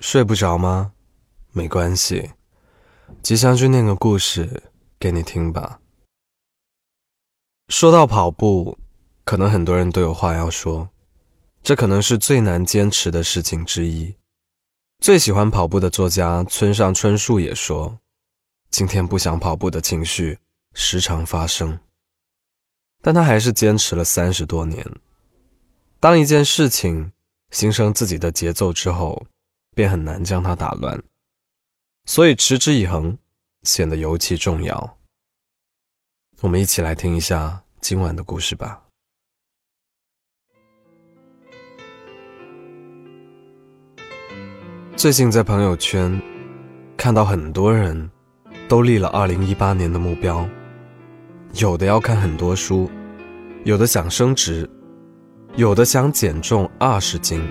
睡不着吗？没关系，吉祥君念个故事给你听吧。说到跑步，可能很多人都有话要说，这可能是最难坚持的事情之一。最喜欢跑步的作家村上春树也说：“今天不想跑步的情绪时常发生。”但他还是坚持了三十多年。当一件事情形成自己的节奏之后，便很难将它打乱，所以持之以恒显得尤其重要。我们一起来听一下今晚的故事吧。最近在朋友圈看到很多人都立了二零一八年的目标，有的要看很多书，有的想升职，有的想减重二十斤。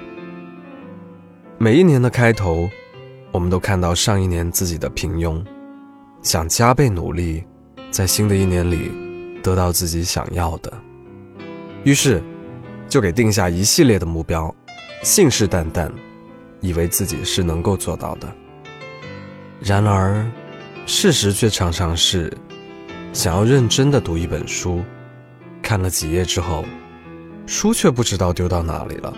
每一年的开头，我们都看到上一年自己的平庸，想加倍努力，在新的一年里得到自己想要的，于是就给定下一系列的目标，信誓旦旦，以为自己是能够做到的。然而，事实却常常是，想要认真的读一本书，看了几页之后，书却不知道丢到哪里了。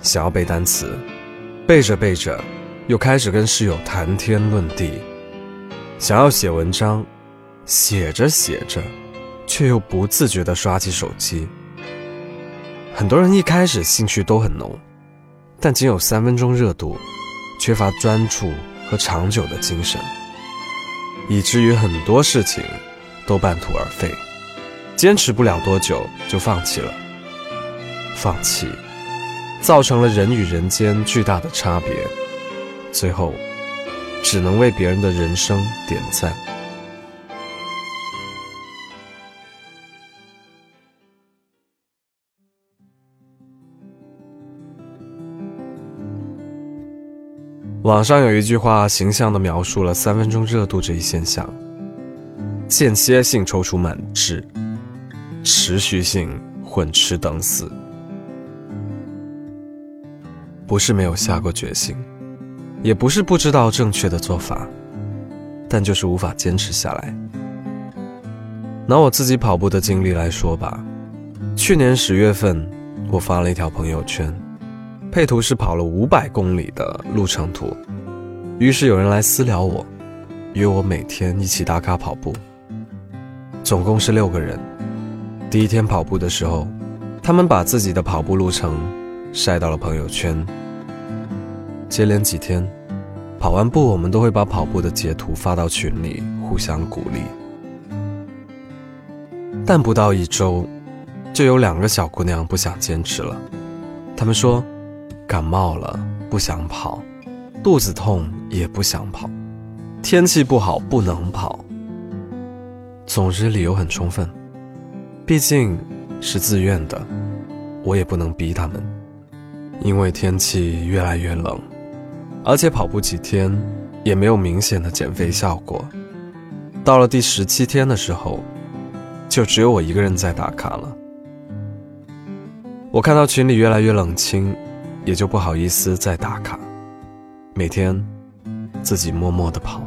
想要背单词，背着背着，又开始跟室友谈天论地；想要写文章，写着写着，却又不自觉地刷起手机。很多人一开始兴趣都很浓，但仅有三分钟热度，缺乏专注和长久的精神，以至于很多事情都半途而废，坚持不了多久就放弃了。放弃。造成了人与人间巨大的差别，最后只能为别人的人生点赞。网上有一句话，形象地描述了三分钟热度这一现象：间歇性踌躇满志，持续性混吃等死。不是没有下过决心，也不是不知道正确的做法，但就是无法坚持下来。拿我自己跑步的经历来说吧，去年十月份，我发了一条朋友圈，配图是跑了五百公里的路程图，于是有人来私聊我，约我每天一起打卡跑步。总共是六个人。第一天跑步的时候，他们把自己的跑步路程。晒到了朋友圈。接连几天，跑完步，我们都会把跑步的截图发到群里，互相鼓励。但不到一周，就有两个小姑娘不想坚持了。她们说，感冒了不想跑，肚子痛也不想跑，天气不好不能跑。总之理由很充分，毕竟是自愿的，我也不能逼她们。因为天气越来越冷，而且跑步几天也没有明显的减肥效果。到了第十七天的时候，就只有我一个人在打卡了。我看到群里越来越冷清，也就不好意思再打卡，每天自己默默的跑。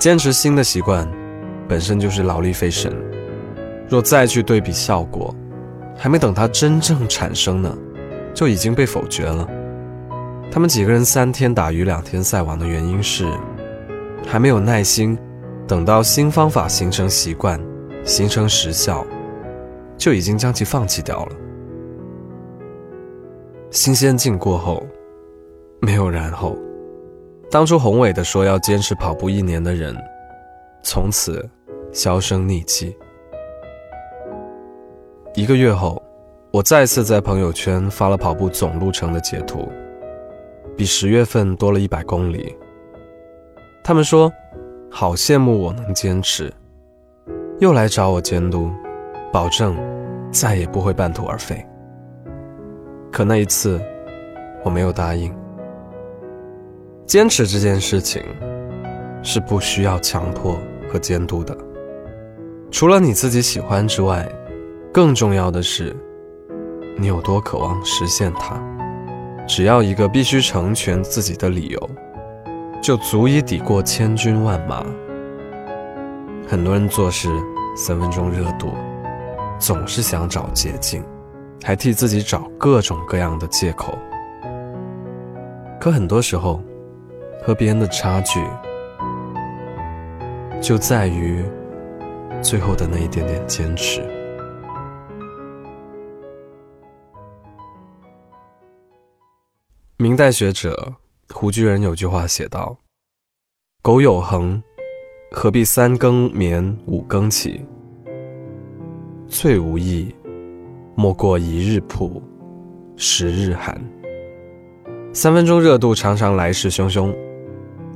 坚持新的习惯，本身就是劳力费神。若再去对比效果，还没等它真正产生呢，就已经被否决了。他们几个人三天打鱼两天晒网的原因是，还没有耐心等到新方法形成习惯、形成时效，就已经将其放弃掉了。新鲜劲过后，没有然后。当初宏伟的说要坚持跑步一年的人，从此销声匿迹。一个月后，我再次在朋友圈发了跑步总路程的截图，比十月份多了一百公里。他们说，好羡慕我能坚持，又来找我监督，保证再也不会半途而废。可那一次，我没有答应。坚持这件事情，是不需要强迫和监督的。除了你自己喜欢之外，更重要的是，你有多渴望实现它。只要一个必须成全自己的理由，就足以抵过千军万马。很多人做事三分钟热度，总是想找捷径，还替自己找各种各样的借口。可很多时候，和别人的差距，就在于最后的那一点点坚持。明代学者胡居仁有句话写道：“苟有恒，何必三更眠五更起？最无益，莫过一日曝，十日寒。”三分钟热度常常来势汹汹，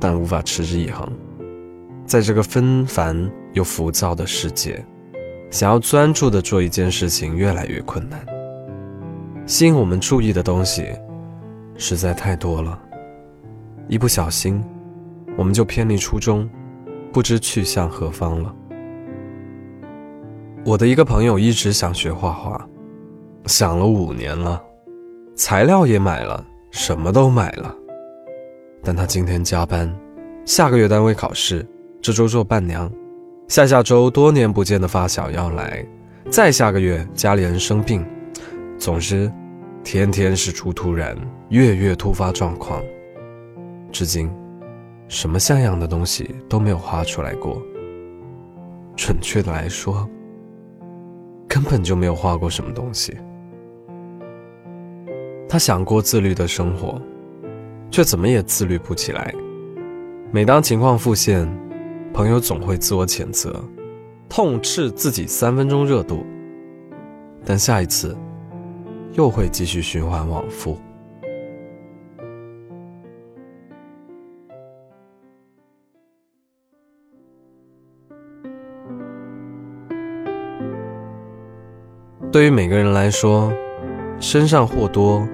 但无法持之以恒。在这个纷繁又浮躁的世界，想要专注的做一件事情越来越困难。吸引我们注意的东西实在太多了，一不小心，我们就偏离初衷，不知去向何方了。我的一个朋友一直想学画画，想了五年了，材料也买了。什么都买了，但他今天加班，下个月单位考试，这周做伴娘，下下周多年不见的发小要来，再下个月家里人生病，总之，天天事出突然，月月突发状况，至今，什么像样的东西都没有画出来过。准确的来说，根本就没有画过什么东西。他想过自律的生活，却怎么也自律不起来。每当情况复现，朋友总会自我谴责，痛斥自己三分钟热度。但下一次，又会继续循环往复。对于每个人来说，身上或多。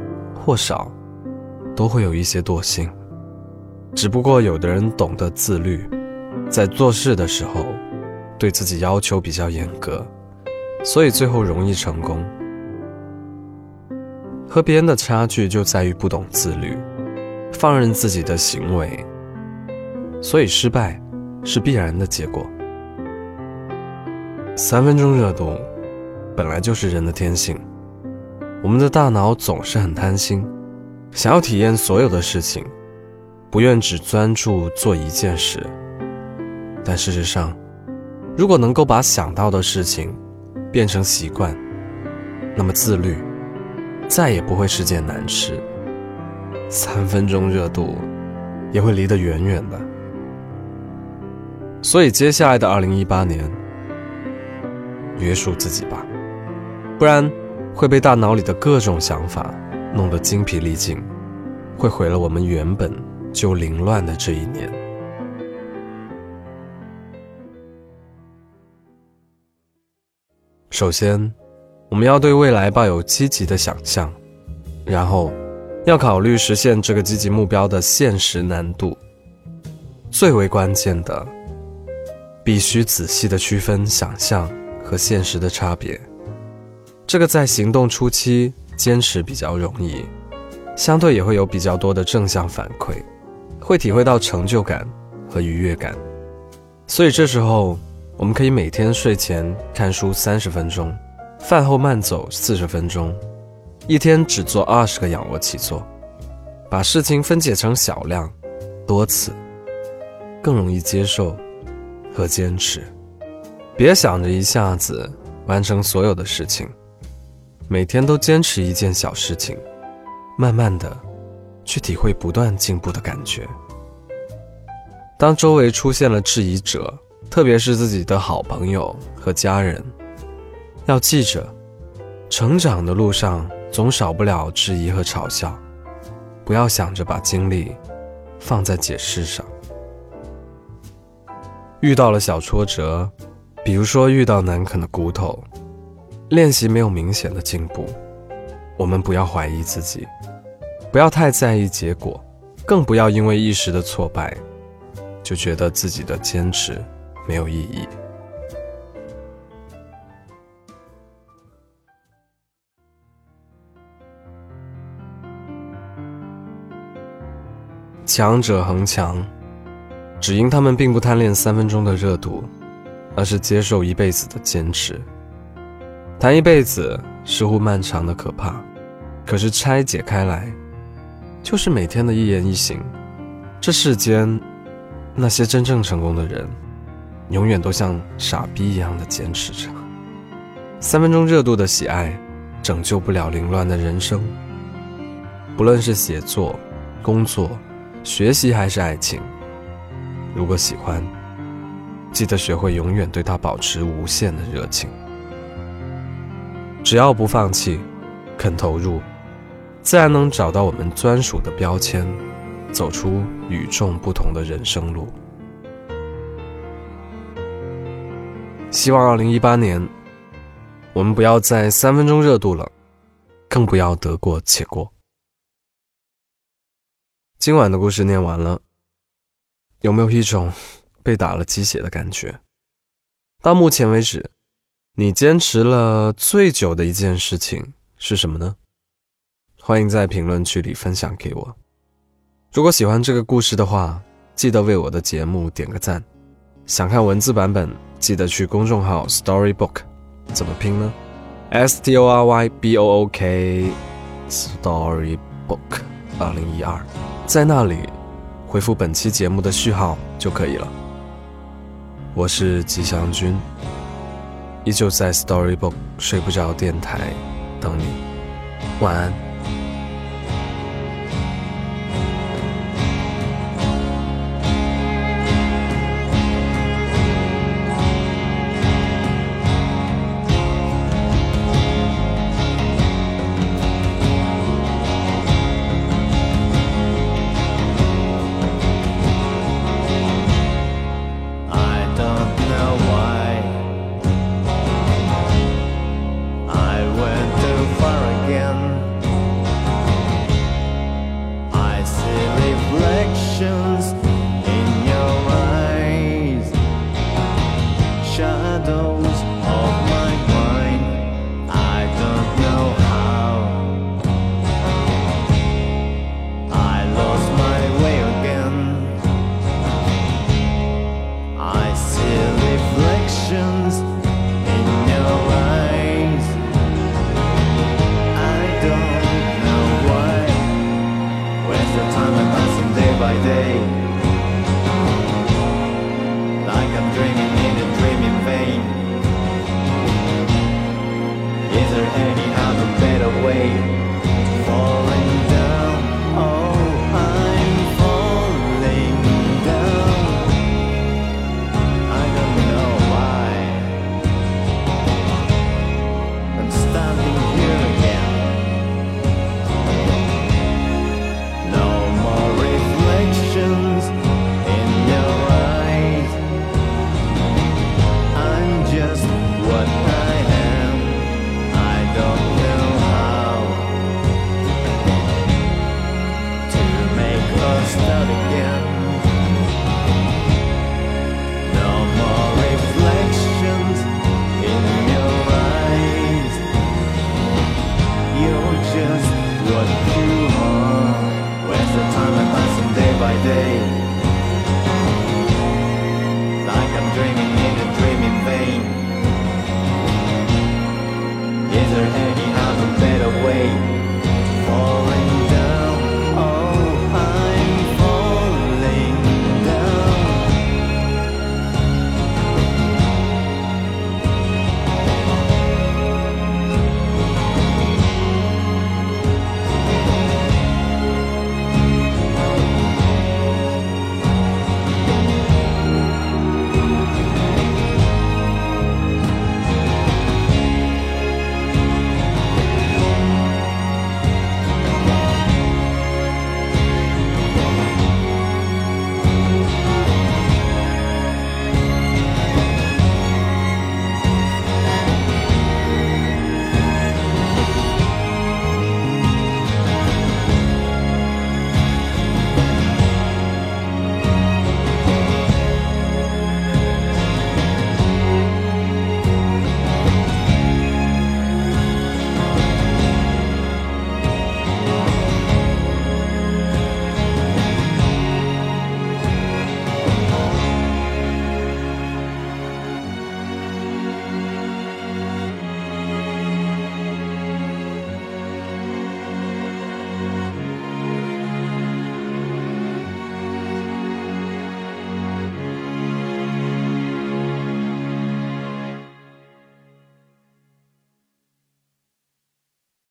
或少，都会有一些惰性，只不过有的人懂得自律，在做事的时候，对自己要求比较严格，所以最后容易成功。和别人的差距就在于不懂自律，放任自己的行为，所以失败是必然的结果。三分钟热度，本来就是人的天性。我们的大脑总是很贪心，想要体验所有的事情，不愿只专注做一件事。但事实上，如果能够把想到的事情变成习惯，那么自律再也不会是件难事。三分钟热度也会离得远远的。所以，接下来的二零一八年，约束自己吧，不然。会被大脑里的各种想法弄得精疲力尽，会毁了我们原本就凌乱的这一年。首先，我们要对未来抱有积极的想象，然后要考虑实现这个积极目标的现实难度。最为关键的，必须仔细的区分想象和现实的差别。这个在行动初期坚持比较容易，相对也会有比较多的正向反馈，会体会到成就感和愉悦感。所以这时候，我们可以每天睡前看书三十分钟，饭后慢走四十分钟，一天只做二十个仰卧起坐，把事情分解成小量、多次，更容易接受和坚持。别想着一下子完成所有的事情。每天都坚持一件小事情，慢慢的去体会不断进步的感觉。当周围出现了质疑者，特别是自己的好朋友和家人，要记着，成长的路上总少不了质疑和嘲笑，不要想着把精力放在解释上。遇到了小挫折，比如说遇到难啃的骨头。练习没有明显的进步，我们不要怀疑自己，不要太在意结果，更不要因为一时的挫败，就觉得自己的坚持没有意义。强者恒强，只因他们并不贪恋三分钟的热度，而是接受一辈子的坚持。谈一辈子似乎漫长的可怕，可是拆解开来，就是每天的一言一行。这世间，那些真正成功的人，永远都像傻逼一样的坚持着。三分钟热度的喜爱，拯救不了凌乱的人生。不论是写作、工作。学习还是爱情？如果喜欢，记得学会永远对它保持无限的热情。只要不放弃，肯投入，自然能找到我们专属的标签，走出与众不同的人生路。希望二零一八年，我们不要再三分钟热度了，更不要得过且过。今晚的故事念完了，有没有一种被打了鸡血的感觉？到目前为止，你坚持了最久的一件事情是什么呢？欢迎在评论区里分享给我。如果喜欢这个故事的话，记得为我的节目点个赞。想看文字版本，记得去公众号 Storybook，怎么拼呢？S T O R Y B O O K Storybook。二零一二，在那里回复本期节目的序号就可以了。我是吉祥君，依旧在 Storybook 睡不着电台等你，晚安。